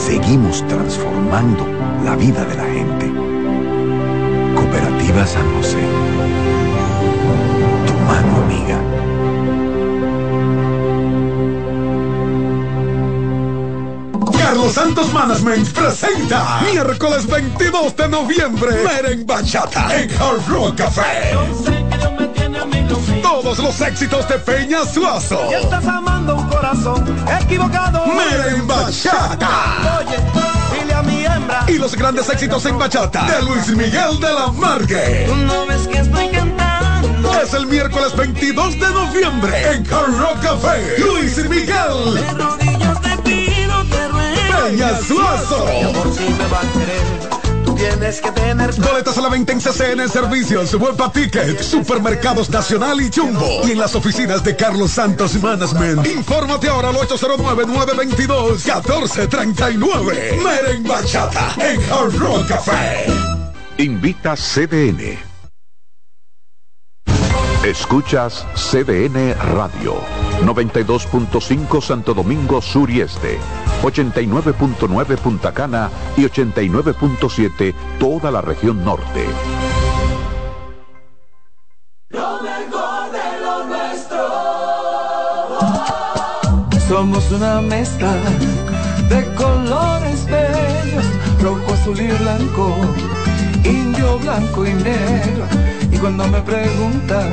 seguimos transformando la vida de la gente. Cooperativa San José. Tu mano amiga. Carlos Santos Management presenta miércoles 22 de noviembre Meren Bachata en Hard Rock Café. Todos los éxitos de Peña Suazo. Y estás amando corazón equivocado. Meren Bachata. Oye, dile a mi hembra. Y los grandes éxitos en bachata de Luis Miguel de la Margue. Tú no ves que estoy cantando. Es el miércoles 22 de noviembre en Hard Rock Café. Luis Miguel. De rodillas te pido, te ruego. Peña Suazo. Mi amor, si me va a querer. Tienes que tener. Boletas a la venta en CCN Servicios, Vuelta Ticket, Supermercados Nacional y Jumbo. Y en las oficinas de Carlos Santos Management. Infórmate ahora al 809-922-1439. Meren Bachata en Hard Rock Café. Invita CDN. Escuchas CDN Radio. 92.5 Santo Domingo Sur y Este. 89.9 Punta Cana y 89.7 toda la región norte. Lo mejor de lo nuestro. Somos una mezcla de colores bellos, rojo, azul y blanco, indio, blanco y negro. Y cuando me preguntan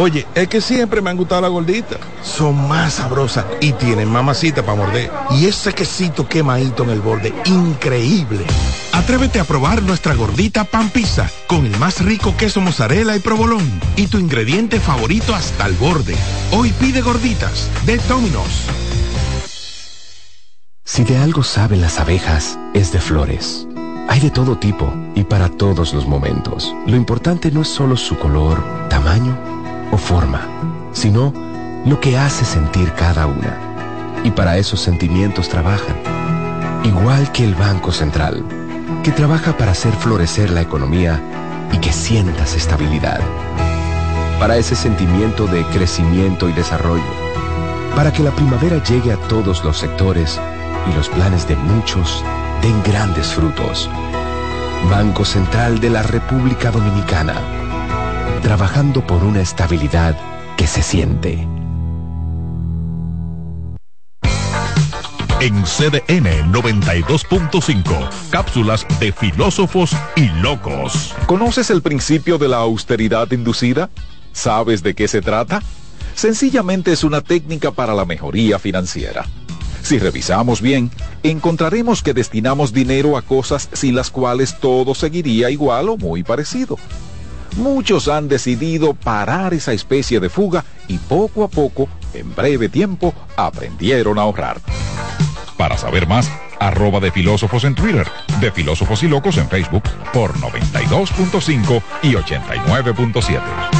Oye, es que siempre me han gustado las gorditas. Son más sabrosas y tienen mamacita para morder. Y ese quesito quemadito en el borde, increíble. Atrévete a probar nuestra gordita pan pizza con el más rico queso mozzarella y provolón y tu ingrediente favorito hasta el borde. Hoy pide gorditas de Domino's. Si de algo saben las abejas, es de flores. Hay de todo tipo y para todos los momentos. Lo importante no es solo su color, tamaño o forma, sino lo que hace sentir cada una. Y para esos sentimientos trabajan. Igual que el Banco Central, que trabaja para hacer florecer la economía y que sientas estabilidad. Para ese sentimiento de crecimiento y desarrollo. Para que la primavera llegue a todos los sectores y los planes de muchos den grandes frutos. Banco Central de la República Dominicana. Trabajando por una estabilidad que se siente. En CDN 92.5, cápsulas de filósofos y locos. ¿Conoces el principio de la austeridad inducida? ¿Sabes de qué se trata? Sencillamente es una técnica para la mejoría financiera. Si revisamos bien, encontraremos que destinamos dinero a cosas sin las cuales todo seguiría igual o muy parecido. Muchos han decidido parar esa especie de fuga y poco a poco, en breve tiempo, aprendieron a ahorrar. Para saber más, arroba de filósofos en Twitter, de filósofos y locos en Facebook por 92.5 y 89.7.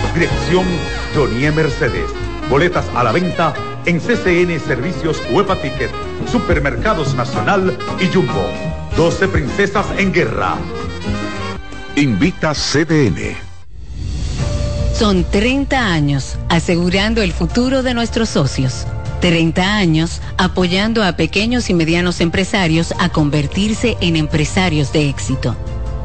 Dirección Jonie Mercedes. Boletas a la venta en CCN Servicios Huepa Ticket, Supermercados Nacional y Jumbo. 12 Princesas en Guerra. Invita CDN. Son 30 años asegurando el futuro de nuestros socios. 30 años apoyando a pequeños y medianos empresarios a convertirse en empresarios de éxito.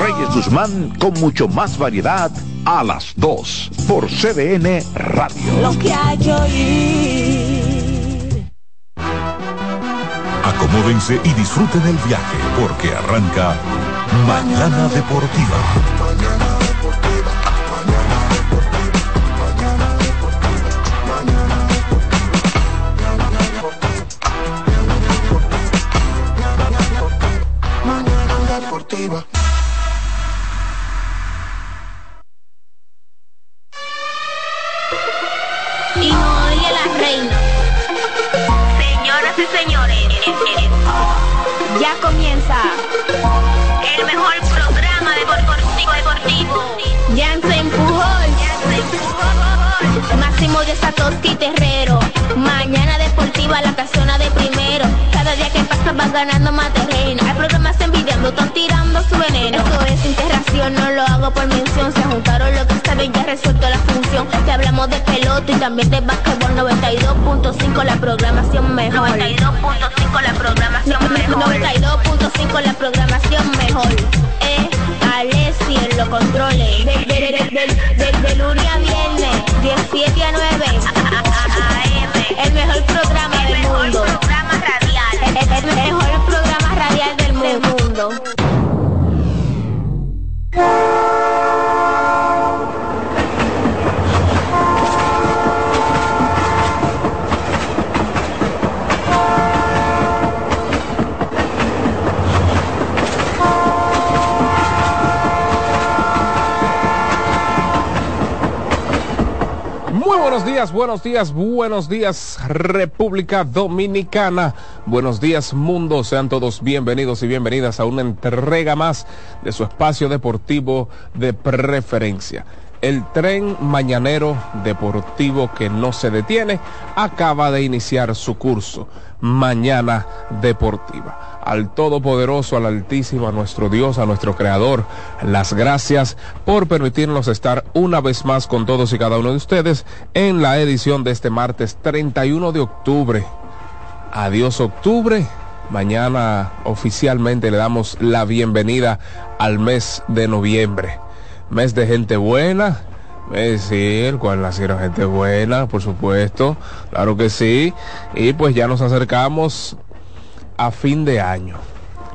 Reyes Guzmán con mucho más variedad a las 2 por CDN Radio. Lo que hay que oír. Acomódense y disfruten el viaje porque arranca Mañana Deportiva. De Satoshi Terrero. Mañana deportiva la casona de primero. Cada día que pasa vas ganando más terreno. Hay programas envidiando, están tirando su veneno. Esto es interacción, no lo hago por mención. Se juntaron lo resuelto la función. Te hablamos de pelota y también de básquetbol 92.5 la programación mejor. 92.5 la programación mejor. 92.5 la programación mejor. Eh, Alessi en los controles. De, de, de, de, lunes a viernes, 17 a 9. El mejor programa del mundo. El, el- el mejor programa radial del mundo. Muy buenos días, buenos días, buenos días República Dominicana, buenos días mundo, sean todos bienvenidos y bienvenidas a una entrega más de su espacio deportivo de preferencia. El tren mañanero deportivo que no se detiene acaba de iniciar su curso, Mañana Deportiva al Todopoderoso, al Altísimo, a nuestro Dios, a nuestro Creador, las gracias por permitirnos estar una vez más con todos y cada uno de ustedes en la edición de este martes 31 de octubre. Adiós octubre. Mañana oficialmente le damos la bienvenida al mes de noviembre. Mes de gente buena, es sí, el cual nacieron gente buena, por supuesto, claro que sí. Y pues ya nos acercamos a fin de año.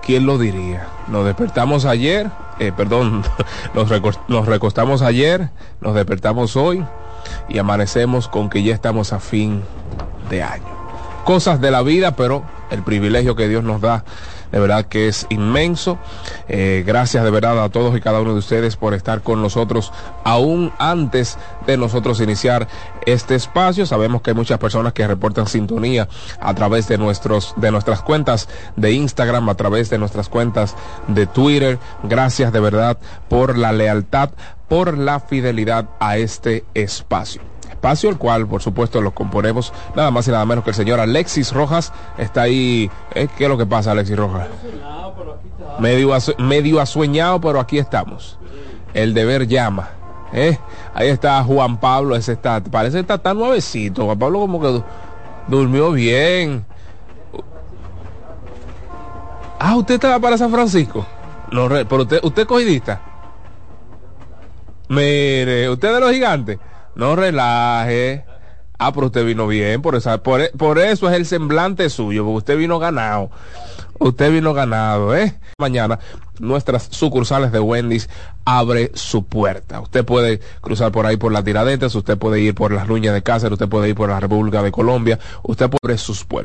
¿Quién lo diría? Nos despertamos ayer, eh, perdón, nos, recos- nos recostamos ayer, nos despertamos hoy y amanecemos con que ya estamos a fin de año. Cosas de la vida, pero el privilegio que Dios nos da de verdad que es inmenso. Eh, gracias de verdad a todos y cada uno de ustedes por estar con nosotros aún antes de nosotros iniciar este espacio. Sabemos que hay muchas personas que reportan sintonía a través de nuestros de nuestras cuentas de Instagram, a través de nuestras cuentas de Twitter. Gracias de verdad por la lealtad, por la fidelidad a este espacio. Espacio, el cual por supuesto lo componemos nada más y nada menos que el señor Alexis Rojas. Está ahí. ¿eh? ¿Qué es lo que pasa, Alexis Rojas? Medio, medio asueñado, pero aquí estamos. El deber llama. ¿eh? Ahí está Juan Pablo, ese está, parece que está tan nuevecito. Juan Pablo como que durmió bien. Ah, usted estaba para San Francisco. No, pero usted, usted es cogidista. Mire, usted de los gigantes. No relaje. Ah, pero usted vino bien, por, esa, por, por eso es el semblante suyo, porque usted vino ganado. Usted vino ganado, ¿eh? Mañana nuestras sucursales de Wendy's abre su puerta. Usted puede cruzar por ahí por las Tiradetas, usted puede ir por las Ruñas de Cáceres, usted puede ir por la República de Colombia, usted puede abrir sus puertas.